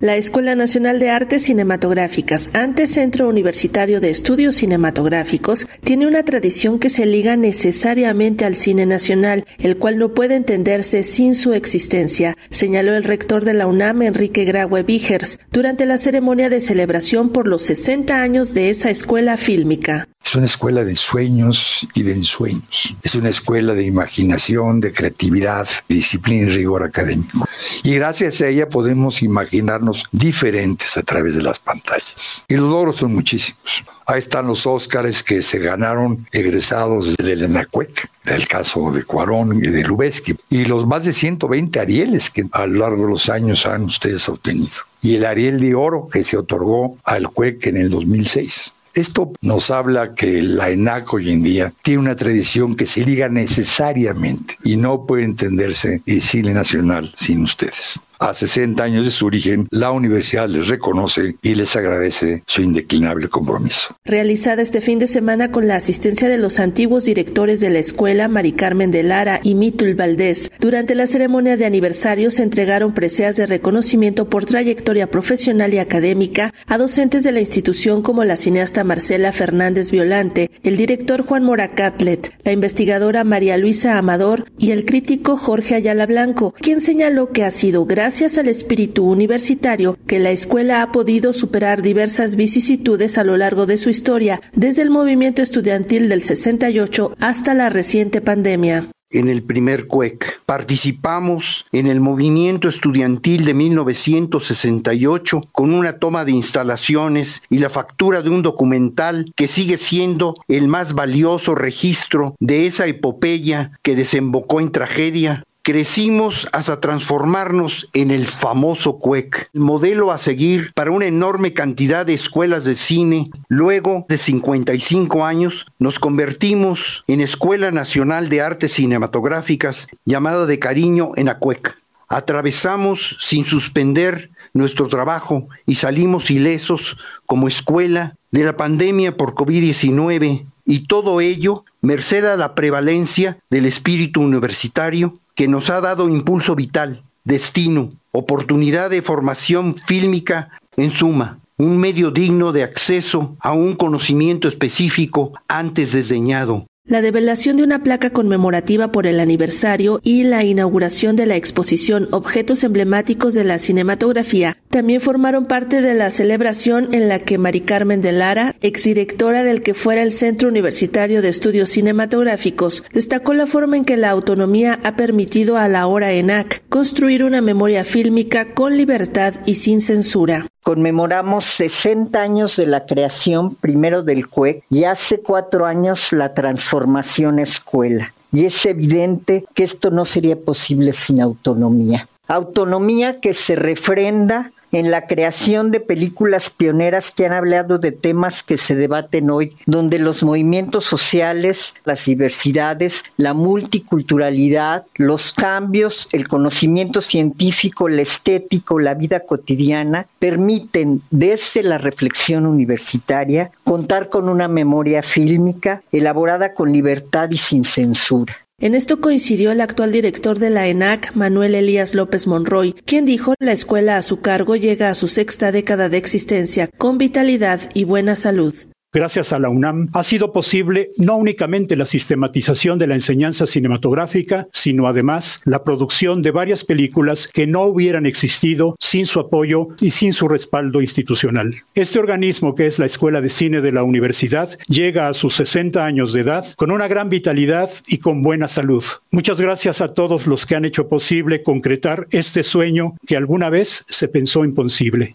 La Escuela Nacional de Artes Cinematográficas, antes Centro Universitario de Estudios Cinematográficos, tiene una tradición que se liga necesariamente al cine nacional, el cual no puede entenderse sin su existencia, señaló el rector de la UNAM, Enrique Graue Vigers, durante la ceremonia de celebración por los 60 años de esa escuela fílmica. Es una escuela de sueños y de ensueños. Es una escuela de imaginación, de creatividad, disciplina y rigor académico. Y gracias a ella podemos imaginarnos diferentes a través de las pantallas. Y los logros son muchísimos. Ahí están los Óscares que se ganaron egresados del ENACUEC, el caso de Cuarón y de Lubeski, y los más de 120 Arieles que a lo largo de los años han ustedes obtenido. Y el Ariel de Oro que se otorgó al CUEC en el 2006. Esto nos habla que la ENAC hoy en día tiene una tradición que se liga necesariamente y no puede entenderse el cine nacional sin ustedes. A 60 años de su origen, la universidad les reconoce y les agradece su indeclinable compromiso. Realizada este fin de semana con la asistencia de los antiguos directores de la escuela, Mari Carmen de Lara y Mitul Valdés, durante la ceremonia de aniversario se entregaron preseas de reconocimiento por trayectoria profesional y académica a docentes de la institución como la cineasta Marcela Fernández Violante, el director Juan Moracatlet, la investigadora María Luisa Amador y el crítico Jorge Ayala Blanco, quien señaló que ha sido gracias gracias al espíritu universitario que la escuela ha podido superar diversas vicisitudes a lo largo de su historia, desde el movimiento estudiantil del 68 hasta la reciente pandemia en el primer CUEC. Participamos en el movimiento estudiantil de 1968 con una toma de instalaciones y la factura de un documental que sigue siendo el más valioso registro de esa epopeya que desembocó en tragedia Crecimos hasta transformarnos en el famoso CUEC, el modelo a seguir para una enorme cantidad de escuelas de cine. Luego de 55 años, nos convertimos en Escuela Nacional de Artes Cinematográficas, llamada de cariño en ACUEC. Atravesamos sin suspender nuestro trabajo y salimos ilesos como escuela de la pandemia por COVID-19 y todo ello merced a la prevalencia del espíritu universitario que nos ha dado impulso vital, destino, oportunidad de formación fílmica, en suma, un medio digno de acceso a un conocimiento específico antes desdeñado, la develación de una placa conmemorativa por el aniversario y la inauguración de la exposición Objetos emblemáticos de la cinematografía. También formaron parte de la celebración en la que Mari Carmen de Lara, exdirectora del que fuera el Centro Universitario de Estudios Cinematográficos, destacó la forma en que la autonomía ha permitido a la hora ENAC construir una memoria fílmica con libertad y sin censura conmemoramos 60 años de la creación primero del CUEC y hace cuatro años la transformación escuela. Y es evidente que esto no sería posible sin autonomía. Autonomía que se refrenda en la creación de películas pioneras que han hablado de temas que se debaten hoy, donde los movimientos sociales, las diversidades, la multiculturalidad, los cambios, el conocimiento científico, el estético, la vida cotidiana, permiten desde la reflexión universitaria contar con una memoria fílmica elaborada con libertad y sin censura. En esto coincidió el actual director de la ENAC, Manuel Elías López Monroy, quien dijo la escuela a su cargo llega a su sexta década de existencia con vitalidad y buena salud. Gracias a la UNAM ha sido posible no únicamente la sistematización de la enseñanza cinematográfica, sino además la producción de varias películas que no hubieran existido sin su apoyo y sin su respaldo institucional. Este organismo, que es la Escuela de Cine de la Universidad, llega a sus 60 años de edad con una gran vitalidad y con buena salud. Muchas gracias a todos los que han hecho posible concretar este sueño que alguna vez se pensó imposible.